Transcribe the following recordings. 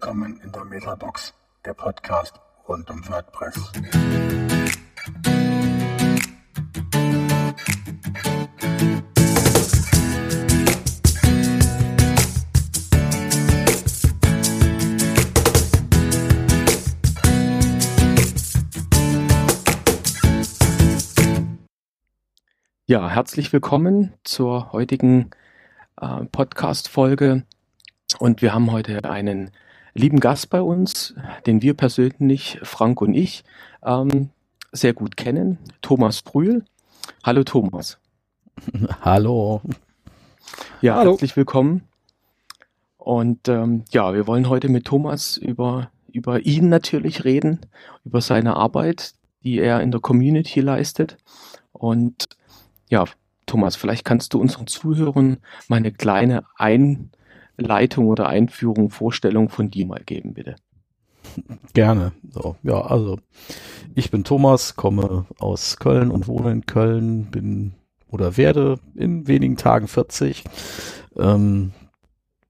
Willkommen in der Metabox, der Podcast rund um WordPress. Ja, herzlich willkommen zur heutigen äh, Podcast-Folge. Und wir haben heute einen lieben Gast bei uns, den wir persönlich, Frank und ich, ähm, sehr gut kennen, Thomas Brühl. Hallo Thomas. Hallo. Ja, Hallo. herzlich willkommen. Und ähm, ja, wir wollen heute mit Thomas über, über ihn natürlich reden, über seine Arbeit, die er in der Community leistet. Und ja, Thomas, vielleicht kannst du unseren Zuhörern mal eine kleine Ein Leitung oder Einführung, Vorstellung von dir mal geben, bitte. Gerne. So, ja, also ich bin Thomas, komme aus Köln und wohne in Köln, bin oder werde in wenigen Tagen 40. Ähm,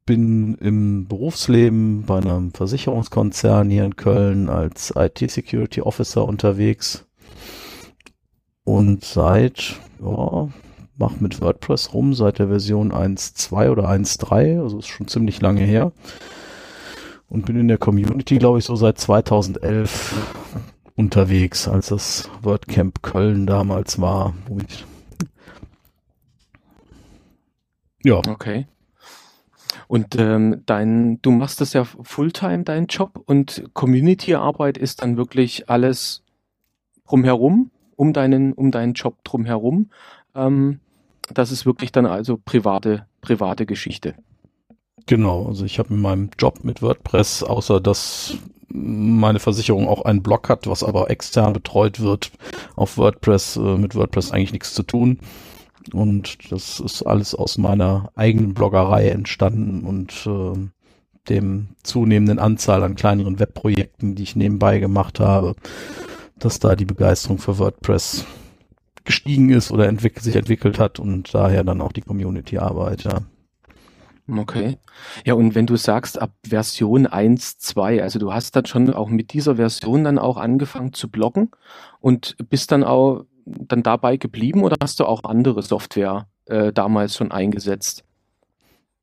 bin im Berufsleben bei einem Versicherungskonzern hier in Köln als IT-Security Officer unterwegs. Und seit ja, mache mit WordPress rum seit der Version 1.2 oder 1.3, also ist schon ziemlich lange her. Und bin in der Community, glaube ich, so seit 2011 unterwegs, als das WordCamp Köln damals war. ja. Okay. Und ähm, dein, du machst das ja Fulltime, dein Job, und Community-Arbeit ist dann wirklich alles drumherum, um deinen, um deinen Job drumherum. Ähm, das ist wirklich dann also private, private Geschichte. Genau, also ich habe in meinem Job mit WordPress, außer dass meine Versicherung auch einen Blog hat, was aber extern betreut wird auf WordPress, äh, mit WordPress eigentlich nichts zu tun. Und das ist alles aus meiner eigenen Bloggerei entstanden und äh, dem zunehmenden Anzahl an kleineren Webprojekten, die ich nebenbei gemacht habe, dass da die Begeisterung für WordPress gestiegen ist oder entwickelt, sich entwickelt hat und daher dann auch die Community-Arbeit, ja. Okay. Ja, und wenn du sagst, ab Version 1, 2, also du hast dann schon auch mit dieser Version dann auch angefangen zu bloggen und bist dann auch dann dabei geblieben oder hast du auch andere Software äh, damals schon eingesetzt?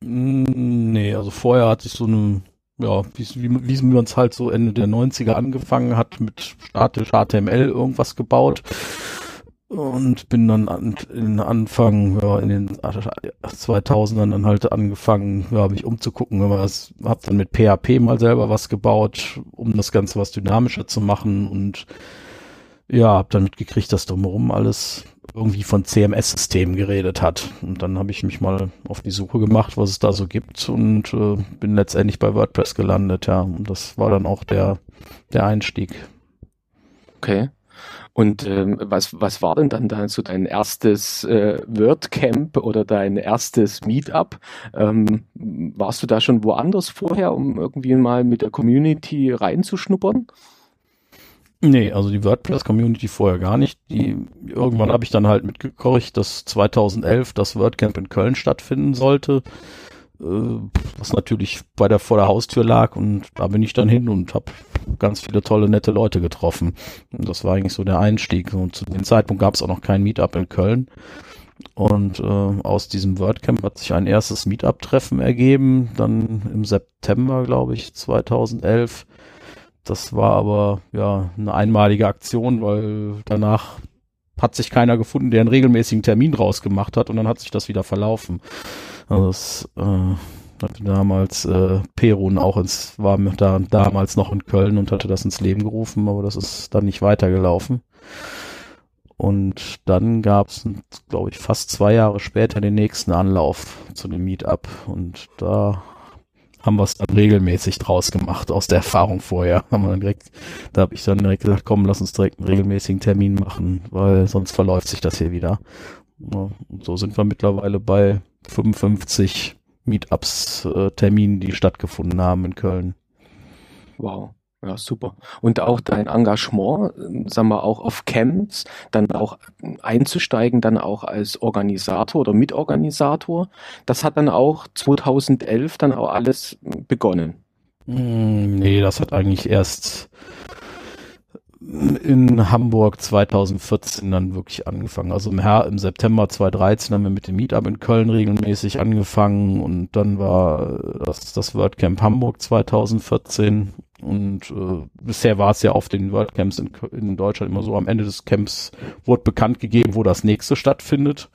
Mm, nee, also vorher hatte ich so eine, ja, wie, wie, wie man es halt so Ende der 90er angefangen hat, mit statisch HTML irgendwas gebaut und bin dann an, in Anfang, ja, in den 2000ern dann halt angefangen, ja, mich umzugucken, was, hab dann mit PHP mal selber was gebaut, um das Ganze was dynamischer zu machen und ja, hab dann mitgekriegt, dass drumherum alles irgendwie von CMS-Systemen geredet hat. Und dann habe ich mich mal auf die Suche gemacht, was es da so gibt und äh, bin letztendlich bei WordPress gelandet, ja. Und das war dann auch der, der Einstieg. Okay. Und ähm, was, was war denn dann da so dein erstes äh, WordCamp oder dein erstes Meetup? Ähm, warst du da schon woanders vorher, um irgendwie mal mit der Community reinzuschnuppern? Nee, also die WordPress-Community vorher gar nicht. Die, irgendwann habe ich dann halt mitgekocht, dass 2011 das WordCamp in Köln stattfinden sollte. Äh, was natürlich bei der vor der Haustür lag und da bin ich dann hin und habe ganz viele tolle nette Leute getroffen. Und das war eigentlich so der Einstieg. Und zu dem Zeitpunkt gab es auch noch kein Meetup in Köln. Und äh, aus diesem WordCamp hat sich ein erstes Meetup-Treffen ergeben, dann im September, glaube ich, 2011. Das war aber ja eine einmalige Aktion, weil danach hat sich keiner gefunden, der einen regelmäßigen Termin rausgemacht hat und dann hat sich das wieder verlaufen. Also das äh, hatte damals äh, Perun auch ins, war da damals noch in Köln und hatte das ins Leben gerufen, aber das ist dann nicht weitergelaufen. Und dann gab es, glaube ich, fast zwei Jahre später den nächsten Anlauf zu dem Meetup. Und da haben wir es dann regelmäßig draus gemacht, aus der Erfahrung vorher. Haben dann direkt, da habe ich dann direkt gesagt, komm, lass uns direkt einen regelmäßigen Termin machen, weil sonst verläuft sich das hier wieder. Und so sind wir mittlerweile bei 55 Meetups, äh, die stattgefunden haben in Köln. Wow. Ja, super. Und auch dein Engagement, sagen wir auch auf Camps, dann auch einzusteigen, dann auch als Organisator oder Mitorganisator, das hat dann auch 2011 dann auch alles begonnen. Hm, nee, das hat eigentlich erst in Hamburg 2014 dann wirklich angefangen. Also im, Her im September 2013 haben wir mit dem Meetup in Köln regelmäßig angefangen und dann war das, das WordCamp Hamburg 2014 und äh, bisher war es ja auf den WordCamps in, in Deutschland immer so, am Ende des Camps wurde bekannt gegeben, wo das nächste stattfindet.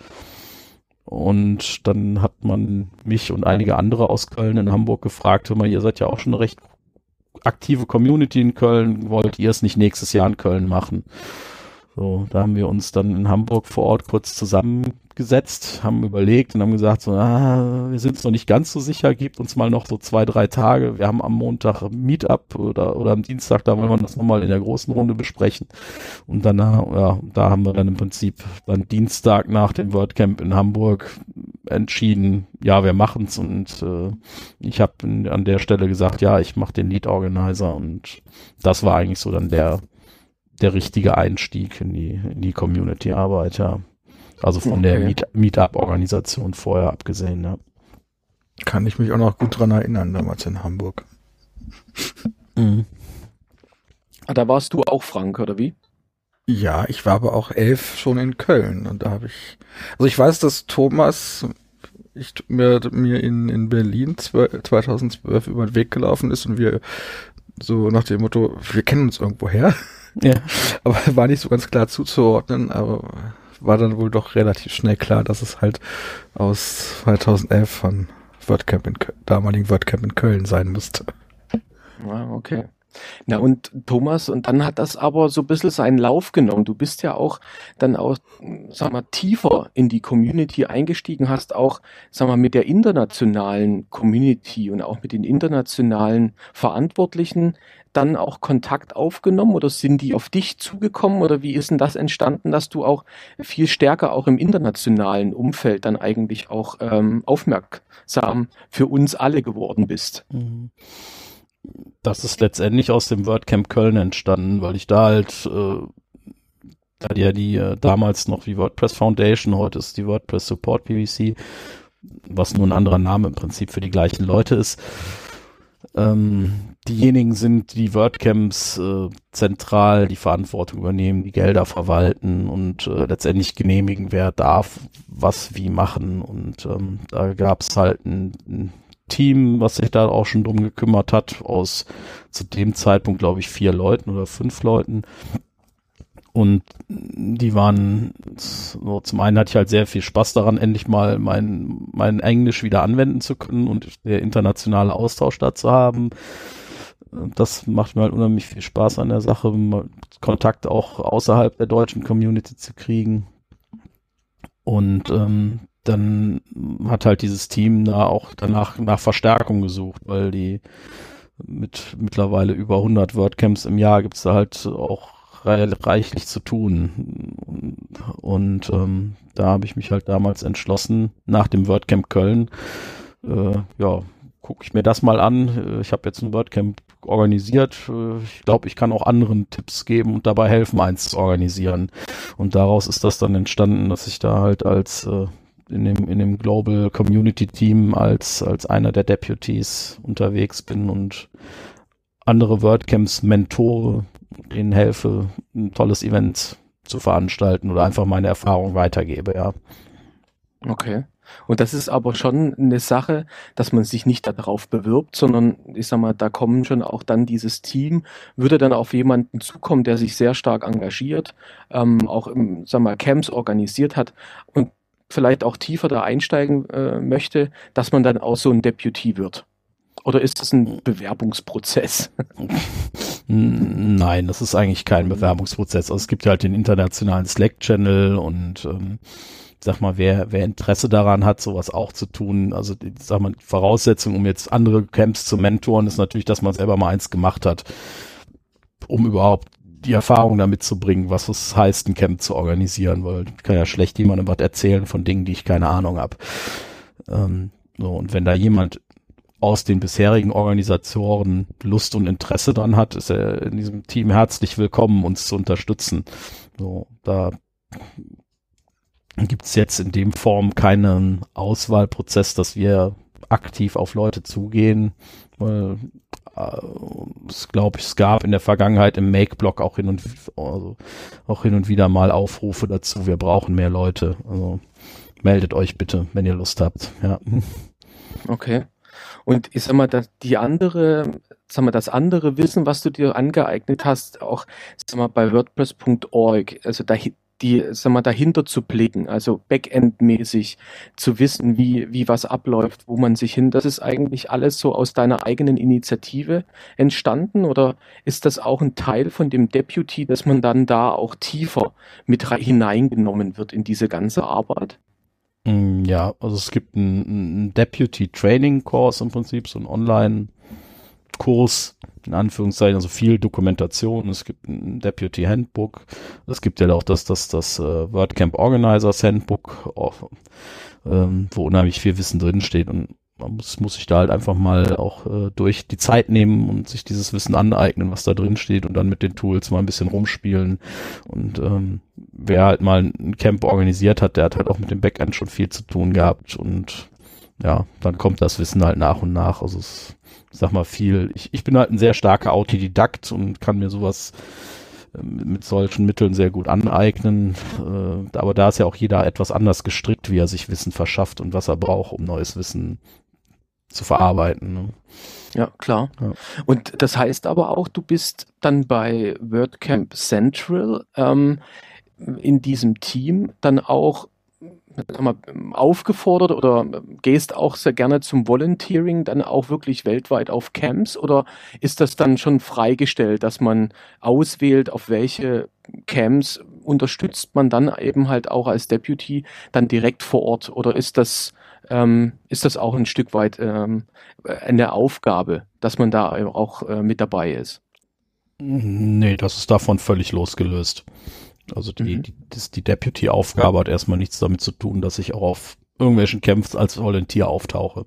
Und dann hat man mich und einige andere aus Köln in Hamburg gefragt, hör mal, ihr seid ja auch schon eine recht aktive Community in Köln, wollt ihr es nicht nächstes Jahr in Köln machen? So, da haben wir uns dann in Hamburg vor Ort kurz zusammengesetzt, haben überlegt und haben gesagt, so, ah, wir sind uns noch nicht ganz so sicher, gebt uns mal noch so zwei, drei Tage. Wir haben am Montag Meetup oder, oder am Dienstag, da wollen wir das nochmal in der großen Runde besprechen. Und danach, ja, da haben wir dann im Prinzip dann Dienstag nach dem WordCamp in Hamburg entschieden, ja, wir machen's und äh, ich habe an der Stelle gesagt, ja, ich mache den Lead Organizer und das war eigentlich so dann der der richtige Einstieg in die, in die Community-Arbeit, ja. Also von okay. der Meet Meetup-Organisation vorher abgesehen, ja. Kann ich mich auch noch gut dran erinnern, damals in Hamburg. Mhm. Ah, da warst du auch Frank, oder wie? Ja, ich war aber auch elf schon in Köln und da habe ich, also ich weiß, dass Thomas ich, mir, mir in, in Berlin 2012 über den Weg gelaufen ist und wir so nach dem Motto, wir kennen uns irgendwo her. Ja. Aber war nicht so ganz klar zuzuordnen, aber war dann wohl doch relativ schnell klar, dass es halt aus 2011 von WordCamp in damaligen WordCamp in Köln sein müsste. Ah, okay. Na und Thomas, und dann hat das aber so ein bisschen seinen Lauf genommen. Du bist ja auch dann auch, sag mal, tiefer in die Community eingestiegen, hast auch, sag mal, mit der internationalen Community und auch mit den internationalen Verantwortlichen dann auch Kontakt aufgenommen oder sind die auf dich zugekommen oder wie ist denn das entstanden, dass du auch viel stärker auch im internationalen Umfeld dann eigentlich auch ähm, aufmerksam für uns alle geworden bist? Mhm das ist letztendlich aus dem WordCamp Köln entstanden, weil ich da halt, äh, da ja die äh, damals noch die WordPress Foundation, heute ist die WordPress Support PVC, was nur ein anderer Name im Prinzip für die gleichen Leute ist. Ähm, diejenigen sind, die WordCamps äh, zentral die Verantwortung übernehmen, die Gelder verwalten und äh, letztendlich genehmigen, wer darf was wie machen. Und ähm, da gab es halt ein, ein Team, was sich da auch schon drum gekümmert hat, aus zu dem Zeitpunkt, glaube ich, vier Leuten oder fünf Leuten. Und die waren, so, zum einen hatte ich halt sehr viel Spaß daran, endlich mal mein, mein Englisch wieder anwenden zu können und der internationale Austausch da zu haben. Das macht mir halt unheimlich viel Spaß an der Sache, Kontakt auch außerhalb der deutschen Community zu kriegen. Und ähm, dann hat halt dieses Team da auch danach nach Verstärkung gesucht, weil die mit mittlerweile über 100 WordCamps im Jahr gibt's da halt auch reichlich zu tun. Und ähm, da habe ich mich halt damals entschlossen, nach dem WordCamp Köln, äh, ja, gucke ich mir das mal an. Ich habe jetzt ein WordCamp organisiert. Ich glaube, ich kann auch anderen Tipps geben und dabei helfen, eins zu organisieren. Und daraus ist das dann entstanden, dass ich da halt als äh, in dem, in dem Global Community Team als, als einer der Deputies unterwegs bin und andere WordCamps mentore, denen helfe, ein tolles Event zu veranstalten oder einfach meine Erfahrung weitergebe, ja. Okay. Und das ist aber schon eine Sache, dass man sich nicht darauf bewirbt, sondern ich sag mal, da kommen schon auch dann dieses Team, würde dann auf jemanden zukommen, der sich sehr stark engagiert, ähm, auch im, sag mal, Camps organisiert hat und vielleicht auch tiefer da einsteigen äh, möchte, dass man dann auch so ein Deputy wird? Oder ist das ein Bewerbungsprozess? Nein, das ist eigentlich kein Bewerbungsprozess. Also es gibt ja halt den internationalen Slack-Channel und ähm, sag mal, wer, wer Interesse daran hat, sowas auch zu tun, also sag mal, die Voraussetzung, um jetzt andere Camps zu mentoren, ist natürlich, dass man selber mal eins gemacht hat, um überhaupt die Erfahrung damit zu bringen, was es heißt, ein Camp zu organisieren, weil ich kann ja schlecht jemandem was erzählen von Dingen, die ich keine Ahnung habe. Ähm, so, und wenn da jemand aus den bisherigen Organisatoren Lust und Interesse dran hat, ist er in diesem Team herzlich willkommen, uns zu unterstützen. So, da gibt es jetzt in dem Form keinen Auswahlprozess, dass wir aktiv auf Leute zugehen. Weil äh, es glaube ich, es gab in der Vergangenheit im Make-Blog auch hin und also auch hin und wieder mal Aufrufe dazu, wir brauchen mehr Leute. Also meldet euch bitte, wenn ihr Lust habt. Ja. Okay. Und ich sag mal, die andere, sag mal, das andere Wissen, was du dir angeeignet hast, auch sag mal, bei WordPress.org, also da, die, sag mal, dahinter zu blicken, also Backend-mäßig zu wissen, wie, wie was abläuft, wo man sich hin, das ist eigentlich alles so aus deiner eigenen Initiative entstanden oder ist das auch ein Teil von dem Deputy, dass man dann da auch tiefer mit hineingenommen wird in diese ganze Arbeit? Mm, ja, also es gibt einen Deputy Training Course im Prinzip, so ein Online-Kurs, in Anführungszeichen, also viel Dokumentation. Es gibt ein Deputy Handbook. Es gibt ja auch das, das, das uh, WordCamp Organizers Handbook, auch, ähm, wo unheimlich viel Wissen drinsteht. Und man muss, muss sich da halt einfach mal auch äh, durch die Zeit nehmen und sich dieses Wissen aneignen, was da drin steht und dann mit den Tools mal ein bisschen rumspielen. Und ähm, wer halt mal ein Camp organisiert hat, der hat halt auch mit dem Backend schon viel zu tun gehabt und ja, dann kommt das Wissen halt nach und nach. Also es, sag mal viel, ich, ich bin halt ein sehr starker Autodidakt und kann mir sowas ähm, mit solchen Mitteln sehr gut aneignen. Äh, aber da ist ja auch jeder etwas anders gestrickt, wie er sich Wissen verschafft und was er braucht, um neues Wissen zu verarbeiten. Ne? Ja, klar. Ja. Und das heißt aber auch, du bist dann bei WordCamp Central ähm, in diesem Team dann auch mal, aufgefordert oder gehst auch sehr gerne zum Volunteering dann auch wirklich weltweit auf Camps oder ist das dann schon freigestellt, dass man auswählt, auf welche Camps unterstützt man dann eben halt auch als Deputy dann direkt vor Ort oder ist das ähm, ist das auch ein Stück weit ähm, eine Aufgabe, dass man da auch äh, mit dabei ist. Nee, das ist davon völlig losgelöst. Also die, mhm. die, das, die Deputy-Aufgabe hat erstmal nichts damit zu tun, dass ich auch auf irgendwelchen Camps als Volunteer auftauche.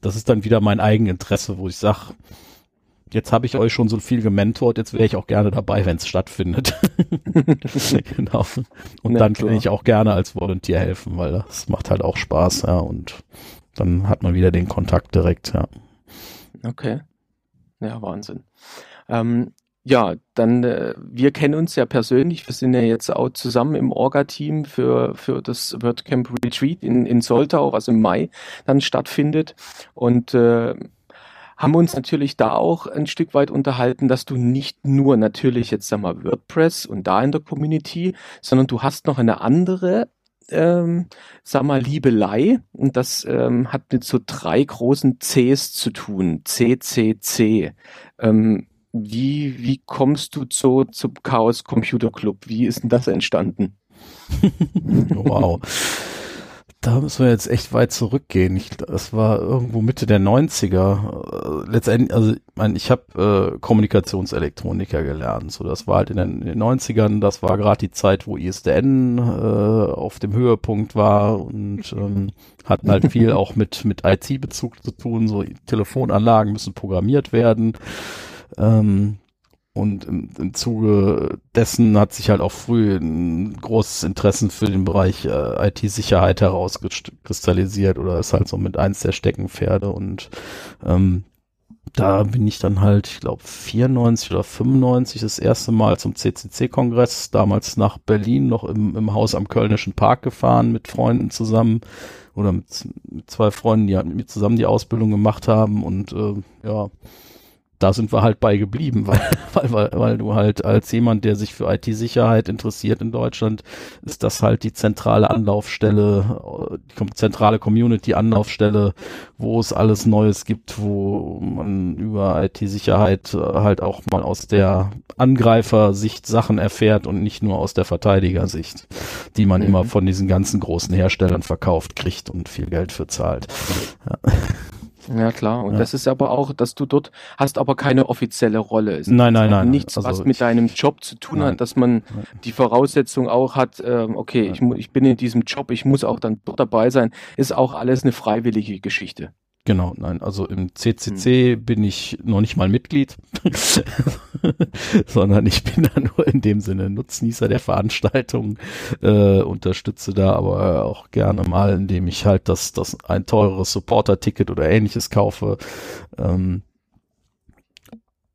Das ist dann wieder mein Eigeninteresse, wo ich sage, jetzt habe ich euch schon so viel gementort, jetzt wäre ich auch gerne dabei, wenn es stattfindet. genau. Und ja, dann kann ich auch gerne als Volunteer helfen, weil das macht halt auch Spaß, ja. Und dann hat man wieder den Kontakt direkt, ja. Okay. Ja, Wahnsinn. Ähm, ja, dann, äh, wir kennen uns ja persönlich. Wir sind ja jetzt auch zusammen im Orga-Team für, für das WordCamp Retreat in, in Soltau, was im Mai dann stattfindet. Und äh, haben uns natürlich da auch ein Stück weit unterhalten, dass du nicht nur natürlich jetzt sag mal WordPress und da in der Community, sondern du hast noch eine andere ähm, sag mal, Liebelei. Und das ähm, hat mit so drei großen Cs zu tun. CCC. Ähm, wie, wie kommst du zu, zum Chaos Computer Club? Wie ist denn das entstanden? wow da müssen wir jetzt echt weit zurückgehen. Ich, das war irgendwo Mitte der 90er. Äh, letztendlich, also ich meine, ich habe äh, Kommunikationselektroniker gelernt. So, das war halt in den, in den 90ern, das war gerade die Zeit, wo ISDN äh, auf dem Höhepunkt war und ähm, hatten halt viel auch mit, mit IT-Bezug zu tun. So Telefonanlagen müssen programmiert werden. Ähm, und im, im Zuge dessen hat sich halt auch früh ein großes Interesse für den Bereich äh, IT-Sicherheit herauskristallisiert oder ist halt so mit eins der Steckenpferde und ähm, da bin ich dann halt, ich glaube, 94 oder 95 das erste Mal zum CCC-Kongress, damals nach Berlin, noch im, im Haus am Kölnischen Park gefahren, mit Freunden zusammen oder mit, mit zwei Freunden, die halt mit mir zusammen die Ausbildung gemacht haben und äh, ja, da sind wir halt bei geblieben, weil, weil, weil, weil du halt als jemand, der sich für IT-Sicherheit interessiert in Deutschland, ist das halt die zentrale Anlaufstelle, die zentrale Community-Anlaufstelle, wo es alles Neues gibt, wo man über IT-Sicherheit äh, halt auch mal aus der Angreifersicht Sachen erfährt und nicht nur aus der Verteidigersicht, die man mhm. immer von diesen ganzen großen Herstellern verkauft kriegt und viel Geld für zahlt. Ja. Ja, klar. Und ja. das ist aber auch, dass du dort hast aber keine offizielle Rolle. Es nein, nein, nein. Nichts, also was mit deinem Job zu tun nein. hat, dass man die Voraussetzung auch hat, äh, okay, ich, ich bin in diesem Job, ich muss auch dann dort dabei sein, ist auch alles eine freiwillige Geschichte. Genau, nein, also im CCC hm. bin ich noch nicht mal Mitglied, sondern ich bin da nur in dem Sinne Nutznießer der Veranstaltung, äh, unterstütze da aber auch gerne mal, indem ich halt das, das ein teureres Supporter-Ticket oder ähnliches kaufe. Ähm,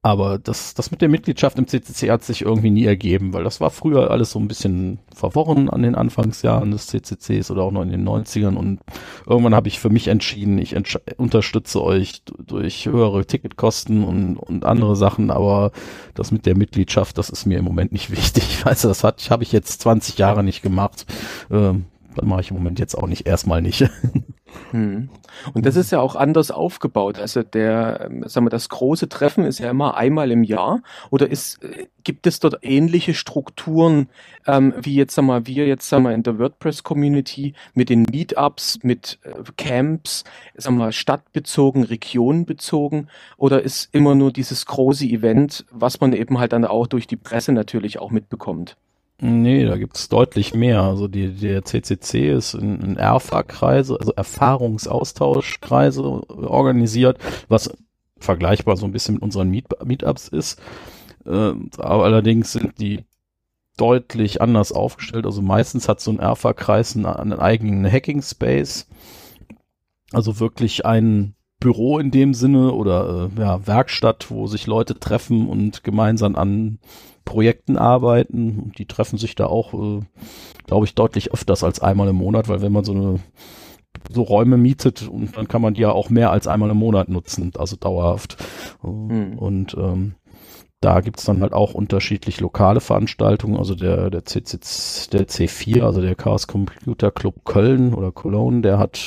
aber das, das mit der Mitgliedschaft im CCC hat sich irgendwie nie ergeben, weil das war früher alles so ein bisschen verworren an den Anfangsjahren des CCCs oder auch noch in den 90ern und irgendwann habe ich für mich entschieden, ich entsch unterstütze euch durch höhere Ticketkosten und, und andere Sachen, aber das mit der Mitgliedschaft, das ist mir im Moment nicht wichtig. Ich weiß, das hat, habe ich jetzt 20 Jahre nicht gemacht. Ähm, das mache ich im Moment jetzt auch nicht, erstmal nicht. Hm. Und das ist ja auch anders aufgebaut. Also der, ähm, sagen wir, das große Treffen ist ja immer einmal im Jahr. Oder ist, äh, gibt es dort ähnliche Strukturen, ähm, wie jetzt, sagen wir, wir jetzt, sagen wir, in der WordPress-Community mit den Meetups, mit äh, Camps, sagen wir, stadtbezogen, regionbezogen? Oder ist immer nur dieses große Event, was man eben halt dann auch durch die Presse natürlich auch mitbekommt? Nee, da gibt's deutlich mehr. Also die, der CCC ist in, in ERFA-Kreise, also Erfahrungsaustauschkreise organisiert, was vergleichbar so ein bisschen mit unseren Meet Meetups ist. Äh, aber allerdings sind die deutlich anders aufgestellt. Also meistens hat so ein ERFA-Kreis einen, einen eigenen Hacking-Space. Also wirklich ein Büro in dem Sinne oder äh, ja, Werkstatt, wo sich Leute treffen und gemeinsam an Projekten arbeiten. Die treffen sich da auch, äh, glaube ich, deutlich öfters als einmal im Monat, weil wenn man so eine so Räume mietet und dann kann man die ja auch mehr als einmal im Monat nutzen, also dauerhaft. Mhm. Und ähm, da gibt's dann halt auch unterschiedlich lokale Veranstaltungen, also der, der, CC, der C4, also der Chaos Computer Club Köln oder Cologne, der hat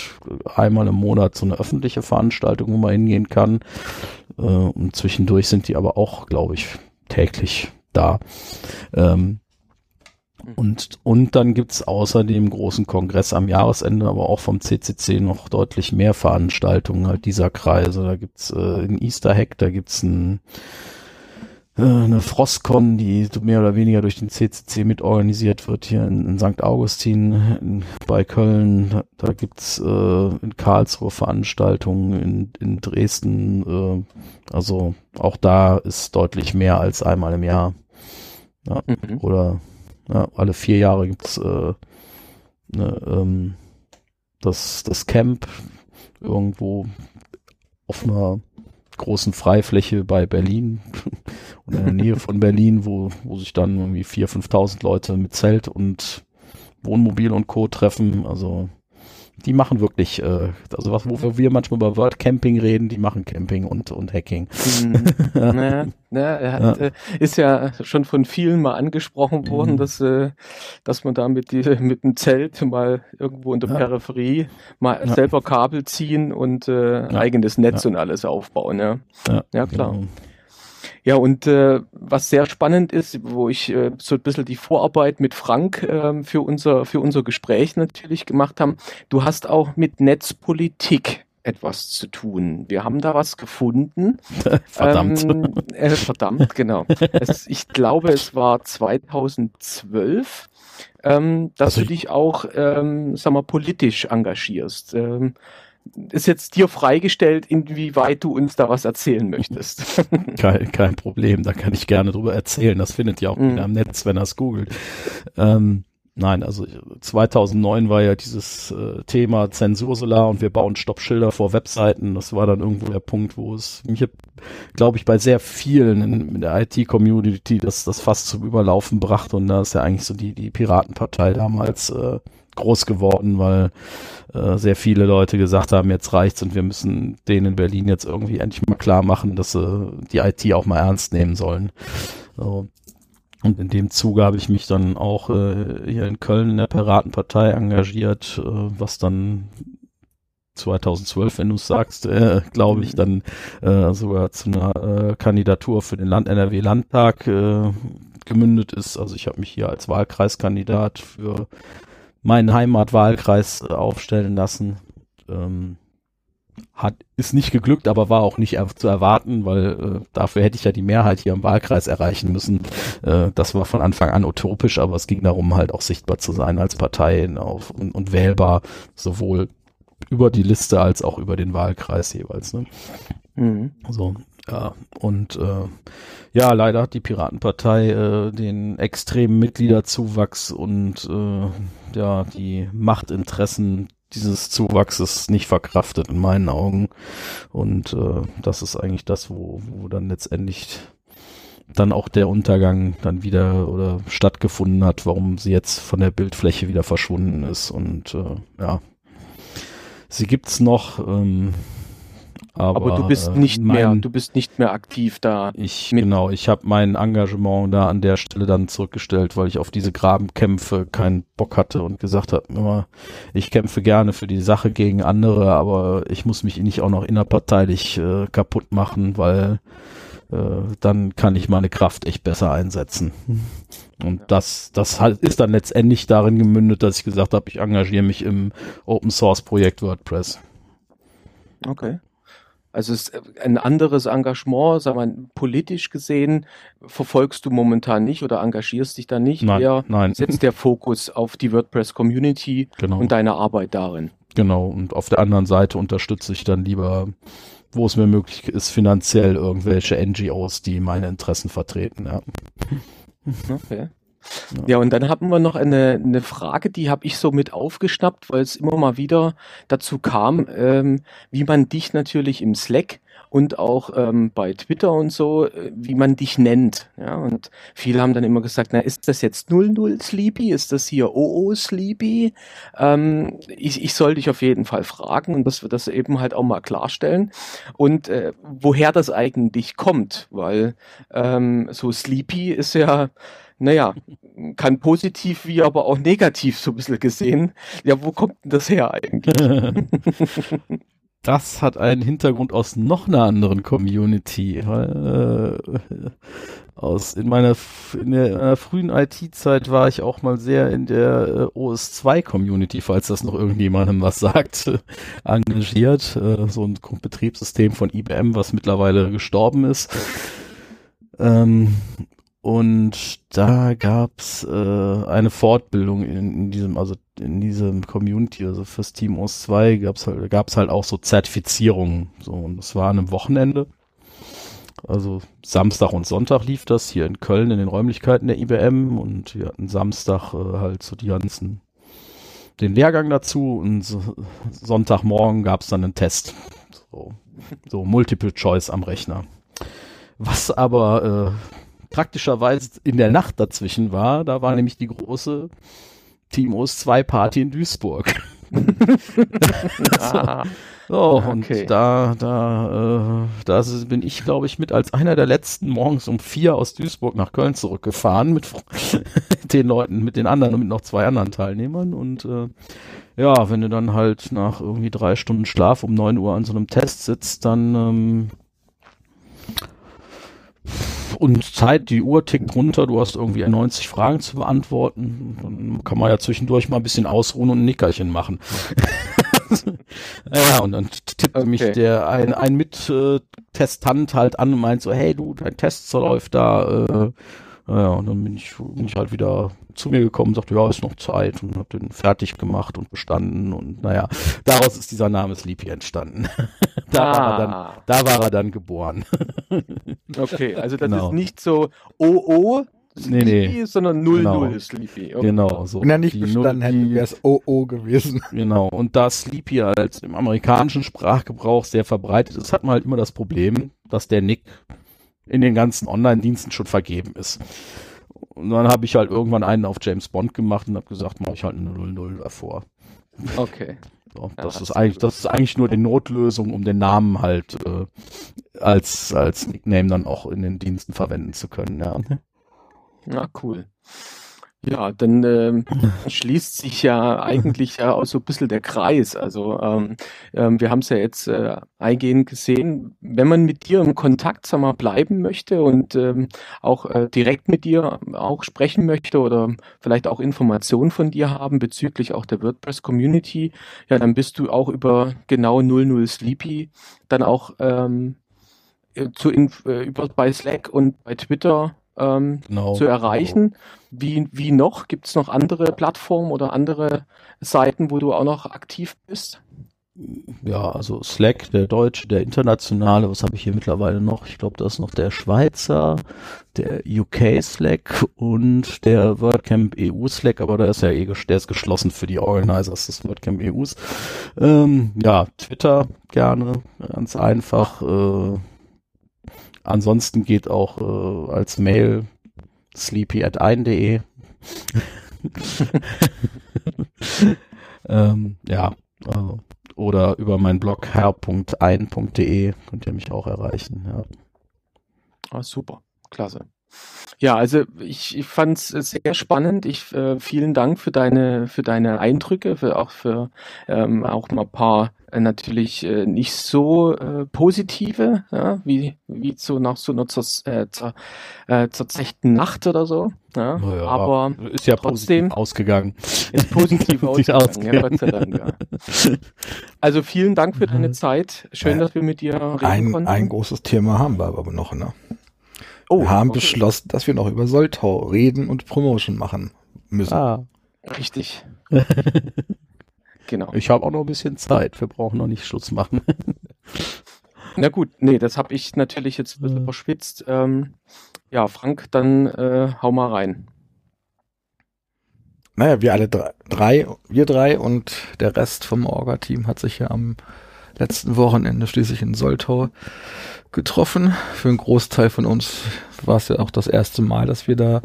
einmal im Monat so eine öffentliche Veranstaltung, wo man hingehen kann. Äh, und zwischendurch sind die aber auch, glaube ich, täglich da. Ähm, und, und dann gibt's außer dem großen Kongress am Jahresende, aber auch vom CCC noch deutlich mehr Veranstaltungen halt dieser Kreise. Da gibt's äh, in Easter Hack, da gibt's ein, äh, eine Frostcon, die mehr oder weniger durch den CCC mitorganisiert wird hier in, in St. Augustin in, bei Köln. Da, da gibt's äh, in Karlsruhe Veranstaltungen, in, in Dresden. Äh, also auch da ist deutlich mehr als einmal im Jahr. Ja, mhm. Oder ja, alle vier Jahre gibt's äh, ne, ähm, das, das Camp irgendwo auf einer großen Freifläche bei Berlin und in der Nähe von Berlin, wo, wo sich dann irgendwie 4.000, 5.000 Leute mit Zelt und Wohnmobil und Co. treffen. Also die machen wirklich, äh, also was, wofür wir manchmal über World Camping reden, die machen Camping und, und Hacking. Mhm. naja, naja, hat, ja. Äh, ist ja schon von vielen mal angesprochen worden, mhm. dass, äh, dass man da mit, die, mit dem Zelt mal irgendwo in der ja. Peripherie mal ja. selber Kabel ziehen und äh, eigenes Netz und alles aufbauen. Ja, ja, klar. Genau. Ja, und äh, was sehr spannend ist, wo ich äh, so ein bisschen die Vorarbeit mit Frank äh, für, unser, für unser Gespräch natürlich gemacht haben, du hast auch mit Netzpolitik etwas zu tun. Wir haben da was gefunden. verdammt. Ähm, äh, verdammt, genau. Es, ich glaube, es war 2012, ähm, dass also du dich auch, ähm, sag mal, politisch engagierst. Ähm, ist jetzt dir freigestellt, inwieweit du uns da was erzählen möchtest. kein, kein Problem, da kann ich gerne drüber erzählen. Das findet ihr auch mhm. am Netz, wenn er es googelt. Ähm, nein, also 2009 war ja dieses äh, Thema Zensursolar und wir bauen Stoppschilder vor Webseiten. Das war dann irgendwo der Punkt, wo es mich, glaube ich, bei sehr vielen in, in der IT-Community das, das fast zum Überlaufen brachte. Und da ist ja eigentlich so die, die Piratenpartei damals äh, groß geworden, weil äh, sehr viele Leute gesagt haben, jetzt reicht's und wir müssen denen in Berlin jetzt irgendwie endlich mal klar machen, dass sie die IT auch mal ernst nehmen sollen. So. Und in dem Zuge habe ich mich dann auch äh, hier in Köln in der Piratenpartei engagiert, äh, was dann 2012, wenn du es sagst, äh, glaube ich, dann äh, sogar zu einer äh, Kandidatur für den Land NRW Landtag äh, gemündet ist. Also ich habe mich hier als Wahlkreiskandidat für meinen Heimatwahlkreis äh, aufstellen lassen. Ähm, hat, ist nicht geglückt, aber war auch nicht zu erwarten, weil äh, dafür hätte ich ja die Mehrheit hier im Wahlkreis erreichen müssen. Äh, das war von Anfang an utopisch, aber es ging darum, halt auch sichtbar zu sein als Partei auf, und, und wählbar, sowohl über die Liste als auch über den Wahlkreis jeweils. Ne? Mhm. So, ja, und äh, ja, leider hat die Piratenpartei äh, den extremen Mitgliederzuwachs und äh, ja, die Machtinteressen dieses Zuwachses nicht verkraftet in meinen Augen. Und äh, das ist eigentlich das, wo, wo dann letztendlich dann auch der Untergang dann wieder oder stattgefunden hat, warum sie jetzt von der Bildfläche wieder verschwunden ist. Und äh, ja, sie gibt's noch. Ähm, aber, aber, du bist nicht mein, mehr, du bist nicht mehr aktiv da. Ich genau, ich habe mein Engagement da an der Stelle dann zurückgestellt, weil ich auf diese Grabenkämpfe keinen Bock hatte und gesagt habe, immer, ich kämpfe gerne für die Sache gegen andere, aber ich muss mich nicht auch noch innerparteilich äh, kaputt machen, weil äh, dann kann ich meine Kraft echt besser einsetzen. Und das, das halt ist dann letztendlich darin gemündet, dass ich gesagt habe, ich engagiere mich im Open Source Projekt WordPress. Okay. Also es ist ein anderes Engagement, sagen wir, politisch gesehen, verfolgst du momentan nicht oder engagierst dich da nicht. Nein, Eher nein. setzt der Fokus auf die WordPress-Community Genau. und deine Arbeit darin. Genau, und auf der anderen Seite unterstütze ich dann lieber, wo es mir möglich ist, finanziell irgendwelche NGOs, die meine Interessen vertreten. Ja. Okay. Ja, und dann haben wir noch eine, eine Frage, die habe ich so mit aufgeschnappt, weil es immer mal wieder dazu kam, ähm, wie man dich natürlich im Slack und auch ähm, bei Twitter und so, äh, wie man dich nennt. Ja, und viele haben dann immer gesagt, na, ist das jetzt 00 Sleepy? Ist das hier OO Sleepy? Ähm, ich, ich soll dich auf jeden Fall fragen und dass wir das eben halt auch mal klarstellen. Und äh, woher das eigentlich kommt, weil ähm, so Sleepy ist ja naja, kann positiv wie aber auch negativ so ein bisschen gesehen. Ja, wo kommt denn das her eigentlich? Das hat einen Hintergrund aus noch einer anderen Community. Äh, aus in meiner, in der, in meiner frühen IT-Zeit war ich auch mal sehr in der äh, OS2-Community, falls das noch irgendjemandem was sagt, äh, engagiert. So ein Betriebssystem von IBM, was mittlerweile gestorben ist. Ähm, und da gab's äh, eine Fortbildung in, in diesem, also in diesem Community, also fürs Team OS 2 gab's halt, gab's halt auch so Zertifizierungen. So, und das war an einem Wochenende. Also Samstag und Sonntag lief das hier in Köln in den Räumlichkeiten der IBM und wir hatten Samstag äh, halt so die ganzen den Lehrgang dazu und so, Sonntagmorgen gab's dann einen Test. So, so Multiple Choice am Rechner. Was aber äh, praktischerweise in der Nacht dazwischen war, da war nämlich die große Team OS 2 Party in Duisburg. ah, So, okay. und da, da, äh, da bin ich, glaube ich, mit als einer der letzten morgens um vier aus Duisburg nach Köln zurückgefahren mit den Leuten, mit den anderen und mit noch zwei anderen Teilnehmern. Und äh, ja, wenn du dann halt nach irgendwie drei Stunden Schlaf um neun Uhr an so einem Test sitzt, dann ähm, und Zeit, die Uhr tickt runter, du hast irgendwie 90 Fragen zu beantworten. Dann kann man ja zwischendurch mal ein bisschen ausruhen und ein Nickerchen machen. ja, und dann tippt Okay. mich der ein, ein Mittestant halt an und meint so, hey du, dein Test läuft da. Äh, ja, und dann bin ich, bin ich halt wieder zu mir gekommen und sagte, ja, ist noch Zeit und hab den fertig gemacht und bestanden und naja, daraus ist dieser Name Sleepy entstanden. da, war er dann, Ah, da war er dann geboren. okay, also das Genau. ist nicht so OO Nee, nee. Sleepy, sondern 00 Genau. Sleepy. Okay. Genau, so. Wenn er nicht Die bestanden hätte, wäre es OO gewesen. Genau, und da Sleepy als im amerikanischen Sprachgebrauch sehr verbreitet ist, hat man halt immer das Problem, dass der Nick in den ganzen Online-Diensten schon vergeben ist. Und dann habe ich halt irgendwann einen auf James Bond gemacht und habe gesagt, mache ich halt eine 00 davor. okay. So, Ja, das ist eigentlich, das ist eigentlich nur die Notlösung, um den Namen halt äh, als als Nickname dann auch in den Diensten verwenden zu können. Ja. Na, cool. Ja, dann ähm, schließt sich ja eigentlich ja auch so ein bisschen der Kreis. Also ähm, ähm, wir haben es ja jetzt äh, eingehend gesehen, wenn man mit dir im Kontakt sag mal, bleiben möchte und ähm, auch äh, direkt mit dir auch sprechen möchte oder vielleicht auch Informationen von dir haben bezüglich auch der WordPress-Community, ja, dann bist du auch über genau 00 Sleepy dann auch ähm, äh, zu inf äh, über bei Slack und bei Twitter ähm, Genau. zu erreichen. Wie, wie noch? Gibt es noch andere Plattformen oder andere Seiten, wo du auch noch aktiv bist? ja, also Slack, der deutsche, der internationale, was habe ich hier mittlerweile noch? Ich glaube, da ist noch der Schweizer, der UK Slack und der WordCamp EU Slack, aber da ist ja eh, der ist geschlossen für die Organizers des WordCamp EUs. Ähm, ja, Twitter gerne, ganz einfach. Äh, ansonsten geht auch äh, als Mail sleepy at ein.de. ähm, ja, äh, oder über meinen Blog herr.ein.de könnt ihr mich auch erreichen. Ja. Ah, super, klasse. Ja, also ich, ich fand es sehr spannend. Ich äh, vielen Dank für deine für deine Eindrücke, für auch für ähm, auch mal ein paar natürlich äh, nicht so äh, positive, ja, wie wie so nach so einer zer, äh, zer, äh, zerzechten Nacht oder so. Ja, naja, aber ist ja trotzdem ausgegangen. Ist positiv ausgegangen, ausgegangen. Ja, Gott sei Dank. Ja. Also vielen Dank für deine Zeit. Schön, dass wir mit dir reden ein, konnten. Ein großes Thema haben wir aber noch, ne? Oh, wir haben okay. beschlossen, dass wir noch über Soltau reden und Promotion machen müssen. Ah. Richtig. genau. Ich habe auch noch ein bisschen Zeit. Wir brauchen noch nicht Schluss machen. Na gut, nee, das habe ich natürlich jetzt ein bisschen ja. verschwitzt. Ähm, ja, Frank, dann äh, hau mal rein. Naja, wir alle drei, drei, wir drei und der Rest vom Orga-Team hat sich ja am letzten Wochenende schließlich in Soltau getroffen. Für einen Großteil von uns war es ja auch das erste Mal, dass wir da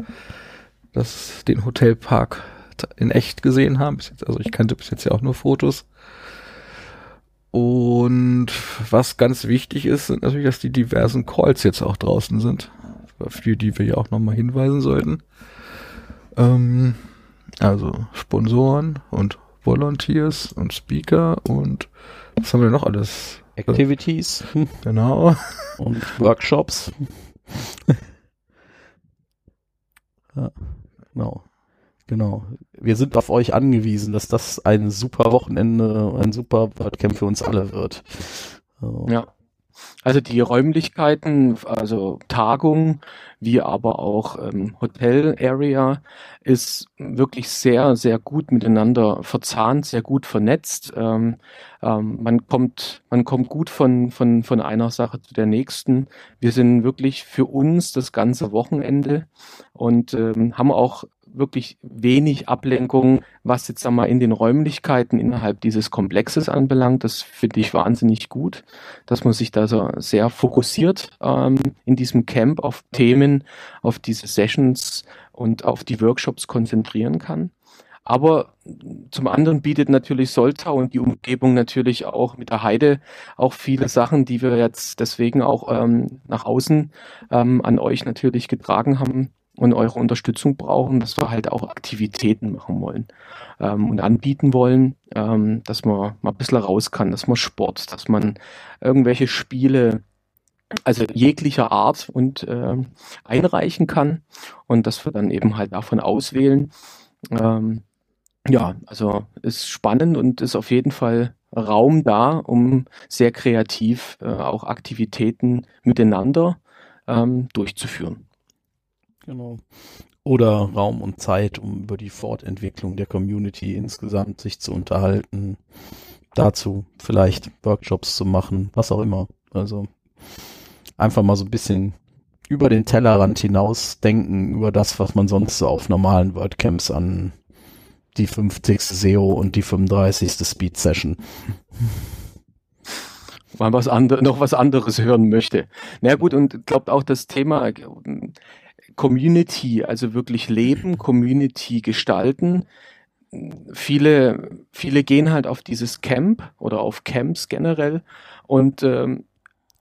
das, den Hotelpark in echt gesehen haben. Also ich kannte bis jetzt ja auch nur Fotos. Und was ganz wichtig ist, sind natürlich, dass die diversen Calls jetzt auch draußen sind, für die wir ja auch nochmal hinweisen sollten. Ähm, also Sponsoren und Volunteers und Speaker und was haben wir noch alles? Activities. Genau. Und Workshops. ja, genau. Genau. Wir sind auf euch angewiesen, dass das ein super Wochenende, ein super WordCamp für uns alle wird. So. Ja. Also die Räumlichkeiten, also Tagung, wie aber auch ähm, Hotel Area ist wirklich sehr, sehr gut miteinander verzahnt, sehr gut vernetzt. Ähm, ähm, man kommt, man kommt gut von, von, von einer Sache zu der nächsten. Wir sind wirklich für uns das ganze Wochenende und ähm, haben auch wirklich wenig Ablenkung, was jetzt einmal in den Räumlichkeiten innerhalb dieses Komplexes anbelangt. Das finde ich wahnsinnig gut, dass man sich da so sehr fokussiert ähm, in diesem Camp auf Themen, auf diese Sessions und auf die Workshops konzentrieren kann. Aber zum anderen bietet natürlich Soltau und die Umgebung natürlich auch mit der Heide auch viele Sachen, die wir jetzt deswegen auch ähm, nach außen ähm, an euch natürlich getragen haben, und eure Unterstützung brauchen, dass wir halt auch Aktivitäten machen wollen ähm, und anbieten wollen, ähm, dass man mal ein bisschen raus kann, dass man Sport, dass man irgendwelche Spiele, also jeglicher Art und äh, einreichen kann und dass wir dann eben halt davon auswählen. Ähm, ja, also ist spannend und ist auf jeden Fall Raum da, um sehr kreativ äh, auch Aktivitäten miteinander ähm, durchzuführen. Genau. Oder Raum und Zeit, um über die Fortentwicklung der Community insgesamt sich zu unterhalten. Dazu vielleicht Workshops zu machen, was auch immer. Also einfach mal so ein bisschen über den Tellerrand hinaus denken, über das, was man sonst so auf normalen WordCamps an die 50. SEO und die 35. Speed Session mal was andere, noch was anderes hören möchte. Na gut, und glaubt auch das Thema Community, also wirklich leben, Community gestalten. Viele, viele gehen halt auf dieses Camp oder auf Camps generell und ähm,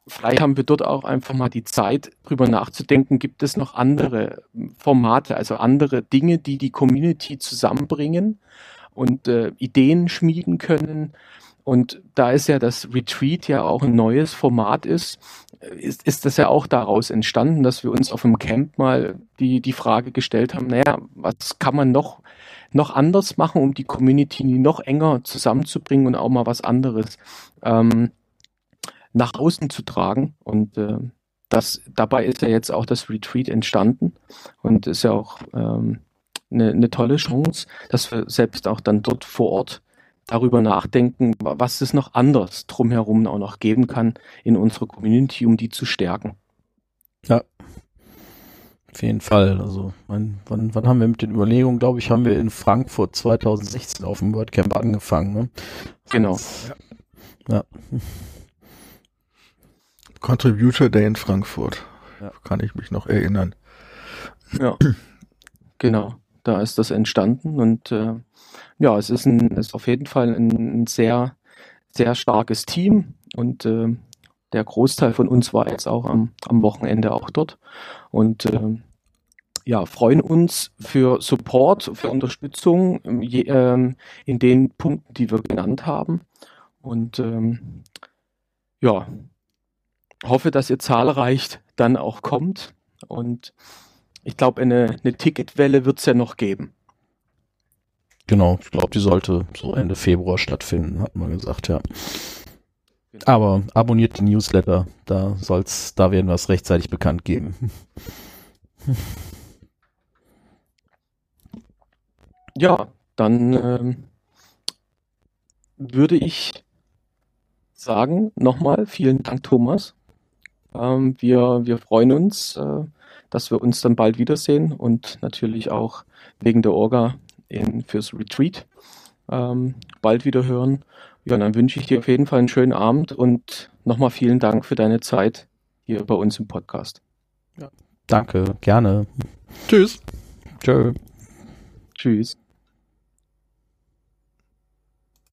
vielleicht haben wir dort auch einfach mal die Zeit, drüber nachzudenken, gibt es noch andere Formate, also andere Dinge, die die Community zusammenbringen und äh, Ideen schmieden können und da ist ja das Retreat ja auch ein neues Format ist, ist, ist das ja auch daraus entstanden, dass wir uns auf dem Camp mal die, die Frage gestellt haben, naja, was kann man noch, noch anders machen, um die Community noch enger zusammenzubringen und auch mal was anderes ähm, nach außen zu tragen. Und äh, das, dabei ist ja jetzt auch das Retreat entstanden und ist ja auch ähm, eine, eine tolle Chance, dass wir selbst auch dann dort vor Ort darüber nachdenken, was es noch anders drumherum auch noch geben kann in unserer Community, um die zu stärken. Ja, auf jeden Fall. Also, mein, wann, wann haben wir mit den Überlegungen, glaube ich, haben wir in Frankfurt 2016 auf dem WordCamp angefangen. Ne? Genau. Ja. ja. Contributor Day in Frankfurt. Ja. Kann ich mich noch erinnern. Ja, genau. Da ist das entstanden und äh, ja, es ist, ein, ist auf jeden Fall ein, sehr, sehr starkes Team und äh, der Großteil von uns war jetzt auch am, am Wochenende auch dort und äh, ja, freuen uns für Support, für Unterstützung ähm, je, ähm, in den Punkten, die wir genannt haben. Und ähm, ja, hoffe, dass ihr zahlreich dann auch kommt. Und ich glaube, eine, eine Ticketwelle wird es ja noch geben. Genau, ich glaube, die sollte so Ende Februar stattfinden, hat man gesagt, ja. Aber abonniert den Newsletter, da soll's, da werden wir es rechtzeitig bekannt geben. Ja, dann ähm, würde ich sagen, nochmal vielen Dank, Thomas. Ähm, wir, wir freuen uns, äh, dass wir uns dann bald wiedersehen und natürlich auch wegen der Orga in, fürs Retreat ähm, bald wieder hören. Ja, dann wünsche ich dir auf jeden Fall einen schönen Abend und nochmal vielen Dank für deine Zeit hier bei uns im Podcast. Ja. Danke, gerne. Tschüss. Tschö. Tschüss.